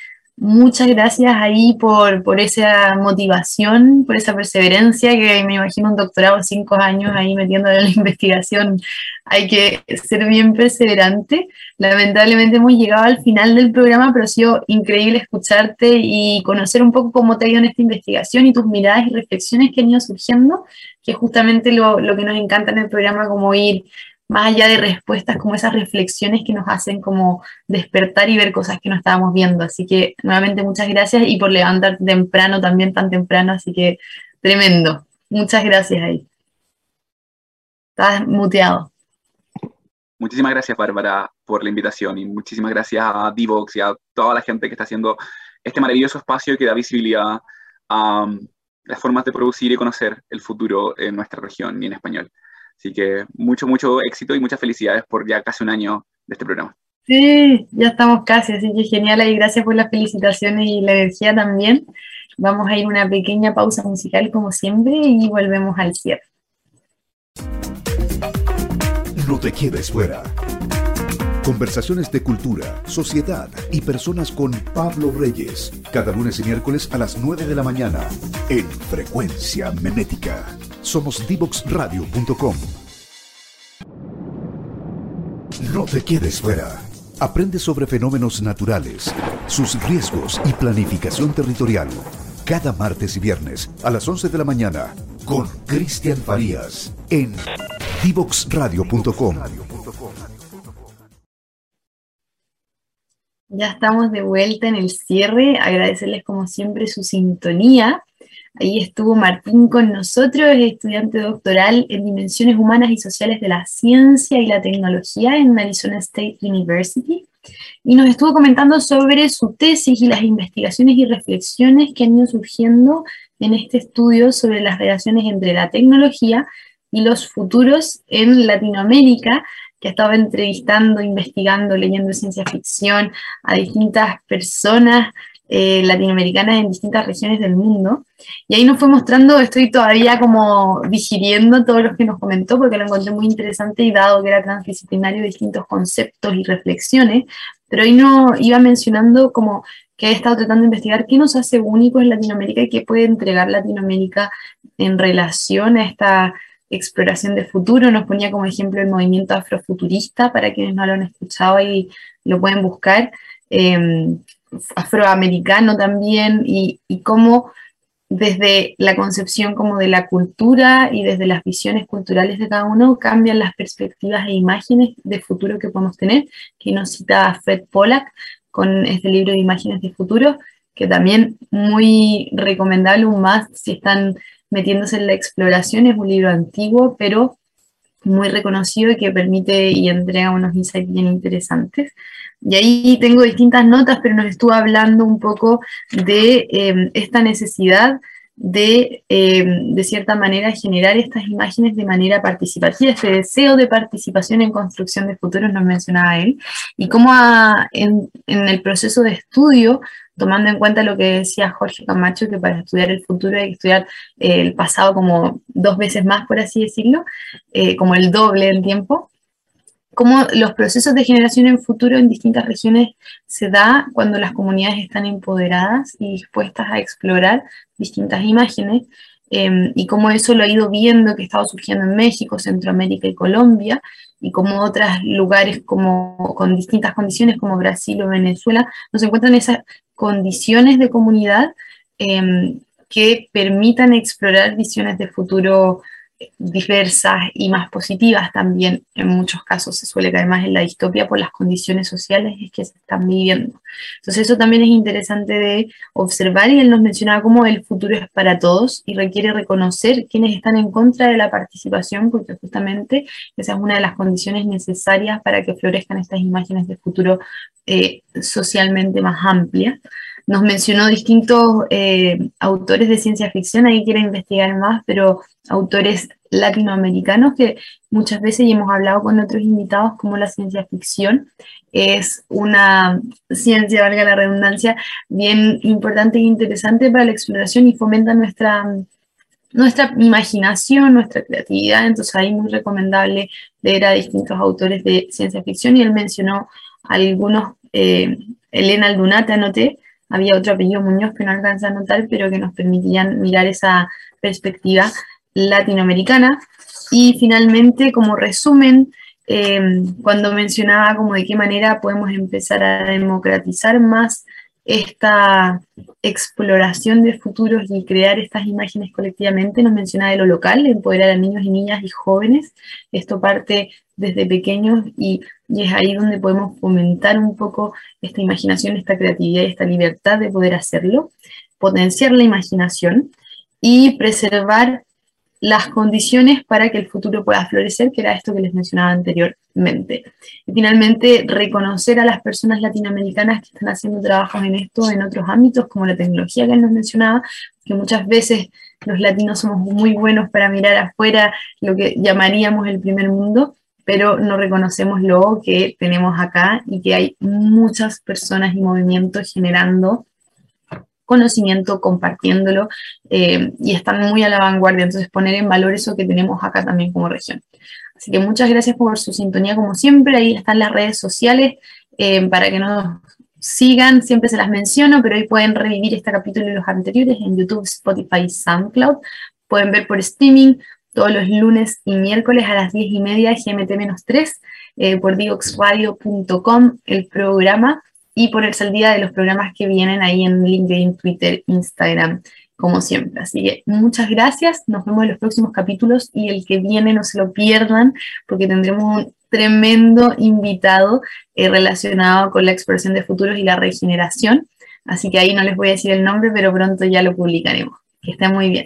Muchas gracias ahí por, por, esa motivación, por esa perseverancia, que me imagino un doctorado cinco años ahí metiendo en la investigación. Hay que ser bien perseverante. Lamentablemente hemos llegado al final del programa, pero ha sido increíble escucharte y conocer un poco cómo te ha ido en esta investigación y tus miradas y reflexiones que han ido surgiendo, que es justamente lo, lo que nos encanta en el programa, como ir más allá de respuestas, como esas reflexiones que nos hacen como despertar y ver cosas que no estábamos viendo. Así que nuevamente muchas gracias y por levantarte temprano, también tan temprano, así que tremendo. Muchas gracias ahí. Estás muteado. Muchísimas gracias, Bárbara, por la invitación y muchísimas gracias a Divox y a toda la gente que está haciendo este maravilloso espacio que da visibilidad a las formas de producir y conocer el futuro en nuestra región y en español. Así que mucho, mucho éxito y muchas felicidades por ya casi un año de este programa. Sí, ya estamos casi, así que genial y gracias por las felicitaciones y la energía también. Vamos a ir una pequeña pausa musical como siempre y volvemos al cierre. No te quedes fuera. Conversaciones de cultura, sociedad y personas con Pablo Reyes. Cada lunes y miércoles a las 9 de la mañana en Frecuencia Menética. Somos divoxradio.com. No te quedes fuera. Aprende sobre fenómenos naturales, sus riesgos y planificación territorial. Cada martes y viernes a las 11 de la mañana con Cristian Farías en divoxradio.com. Ya estamos de vuelta en el cierre. Agradecerles como siempre su sintonía. Ahí estuvo Martín con nosotros, estudiante doctoral en Dimensiones Humanas y Sociales de la Ciencia y la Tecnología en Arizona State University. Y nos estuvo comentando sobre su tesis y las investigaciones y reflexiones que han ido surgiendo en este estudio sobre las relaciones entre la tecnología y los futuros en Latinoamérica, que ha estado entrevistando, investigando, leyendo ciencia ficción a distintas personas eh, latinoamericanas en distintas regiones del mundo. Y ahí nos fue mostrando, estoy todavía como digiriendo todo lo que nos comentó, porque lo encontré muy interesante y dado que era transdisciplinario, distintos conceptos y reflexiones, pero ahí no iba mencionando como que he estado tratando de investigar qué nos hace únicos en Latinoamérica y qué puede entregar Latinoamérica en relación a esta exploración de futuro. Nos ponía como ejemplo el movimiento afrofuturista, para quienes no lo han escuchado y lo pueden buscar, em, afroamericano también, y, y cómo desde la concepción como de la cultura y desde las visiones culturales de cada uno cambian las perspectivas e imágenes de futuro que podemos tener, que nos cita Fred Pollack con este libro de imágenes de futuro, que también muy recomendable, un más si están metiéndose en la exploración, es un libro antiguo, pero muy reconocido y que permite y entrega unos insights bien interesantes. Y ahí tengo distintas notas, pero nos estuvo hablando un poco de em, esta necesidad de, em, de cierta manera, generar estas imágenes de manera participativa, este deseo de participación en construcción de futuros, nos mencionaba él, y cómo en, en el proceso de estudio tomando en cuenta lo que decía Jorge Camacho, que para estudiar el futuro hay que estudiar eh, el pasado como dos veces más, por así decirlo, eh, como el doble en tiempo, cómo los procesos de generación en futuro en distintas regiones se da cuando las comunidades están empoderadas y dispuestas a explorar distintas imágenes, em, y cómo eso lo ha ido viendo que estaba surgiendo en México, Centroamérica y Colombia, y como otros lugares como, con distintas condiciones como Brasil o Venezuela, nos encuentran esas condiciones de comunidad em, que permitan explorar visiones de futuro diversas y más positivas también. En muchos casos se suele caer más en la distopia por las condiciones sociales que se están viviendo. Entonces eso también es interesante de observar y él nos mencionaba cómo el futuro es para todos y requiere reconocer quienes están en contra de la participación porque justamente esa es una de las condiciones necesarias para que florezcan estas imágenes de futuro eh, socialmente más amplias nos mencionó distintos eh, autores de ciencia ficción, ahí quiere investigar más, pero autores latinoamericanos que muchas veces y hemos hablado con otros invitados como la ciencia ficción es una ciencia, valga la redundancia, bien importante e interesante para la exploración y fomenta nuestra, nuestra imaginación, nuestra creatividad, entonces ahí muy recomendable leer a distintos autores de ciencia ficción y él mencionó algunos, eh, Elena Aldunate, anoté, había otro apellido Muñoz que no alcanza a notar, pero que nos permitían mirar esa perspectiva latinoamericana. Y finalmente, como resumen, em, cuando mencionaba como de qué manera podemos empezar a democratizar más esta exploración de futuros y crear estas imágenes colectivamente, nos mencionaba de lo local, empoderar a niños y niñas y jóvenes. Esto parte desde pequeños y, y, es ahí donde podemos fomentar un poco esta imaginación, esta creatividad y esta libertad de poder hacerlo, potenciar la imaginación y preservar las condiciones para que el futuro pueda florecer, que era esto que les mencionaba anteriormente. Y finalmente, reconocer a las personas latinoamericanas que están haciendo trabajos en esto en otros ámbitos, como la tecnología que él nos mencionaba, que muchas veces los latinos somos muy buenos para mirar afuera lo que llamaríamos el primer mundo, pero no reconocemos lo que tenemos acá y que hay muchas personas y movimientos generando conocimiento, compartiéndolo eh, y están muy a la vanguardia. Entonces, poner en valor eso que tenemos acá también como región. Así que muchas gracias por su sintonía como siempre. Ahí están las redes sociales eh, para que nos sigan. Siempre se las menciono, pero hoy pueden revivir este capítulo y los anteriores en YouTube, Spotify, SoundCloud. Pueden ver por streaming todos los lunes y miércoles a las 10 y media GMT-3 eh, por divoxradio.com el programa y ponerse al día de los programas que vienen ahí en LinkedIn, Twitter, Instagram como siempre. Así que muchas gracias, nos vemos en los próximos capítulos y el que viene no se lo pierdan porque tendremos un tremendo invitado eh, relacionado con la exploración de futuros y la regeneración. Así que ahí no les voy a decir el nombre, pero pronto ya lo publicaremos. Que estén muy bien.